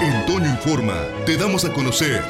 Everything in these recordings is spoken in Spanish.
En Toño Informa te damos a conocer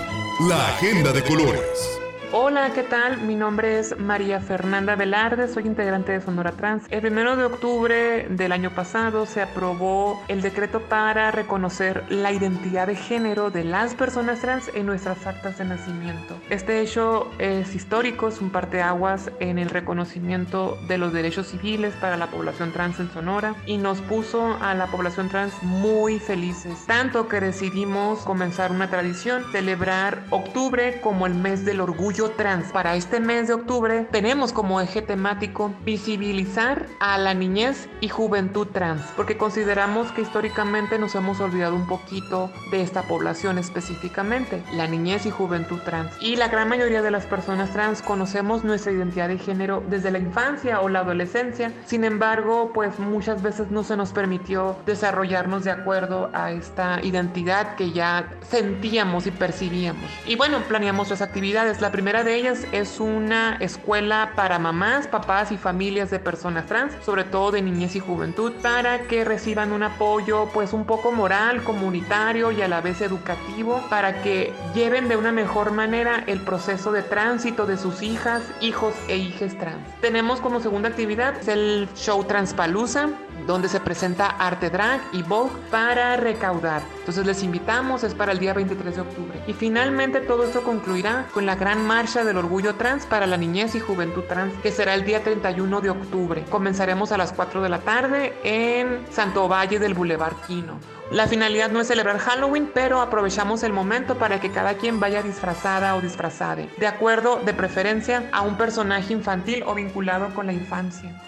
la agenda de colores. Hola, ¿qué tal? Mi nombre es María Fernanda Velarde, soy integrante de Sonora Trans. El primero de octubre del año pasado se aprobó el decreto para reconocer la identidad de género de las personas trans en nuestras actas de nacimiento. Este hecho es histórico, es un parteaguas en el reconocimiento de los derechos civiles para la población trans en Sonora y nos puso a la población trans muy felices, tanto que decidimos comenzar una tradición, celebrar octubre como el mes del orgullo trans. Para este mes de octubre tenemos como eje temático visibilizar a la niñez y juventud trans, porque consideramos que históricamente nos hemos olvidado un poquito de esta población específicamente, la niñez y juventud trans. Y la gran mayoría de las personas trans conocemos nuestra identidad de género desde la infancia o la adolescencia, sin embargo, pues muchas veces no se nos permitió desarrollarnos de acuerdo a esta identidad que ya sentíamos y percibíamos. Y bueno, planeamos las actividades. La primera primera de ellas es una escuela para mamás, papás y familias de personas trans, sobre todo de niñez y juventud, para que reciban un apoyo pues un poco moral, comunitario y a la vez educativo, para que lleven de una mejor manera el proceso de tránsito de sus hijas, hijos e hijas trans. Tenemos como segunda actividad el show Transpalusa, donde se presenta arte drag y Vogue para recaudar. Entonces les invitamos, es para el día 23 de octubre. Y finalmente todo esto concluirá con la gran marcha del orgullo trans para la niñez y juventud trans, que será el día 31 de octubre. Comenzaremos a las 4 de la tarde en Santo Valle del Boulevard Quino. La finalidad no es celebrar Halloween, pero aprovechamos el momento para que cada quien vaya disfrazada o disfrazade, de acuerdo de preferencia a un personaje infantil o vinculado con la infancia.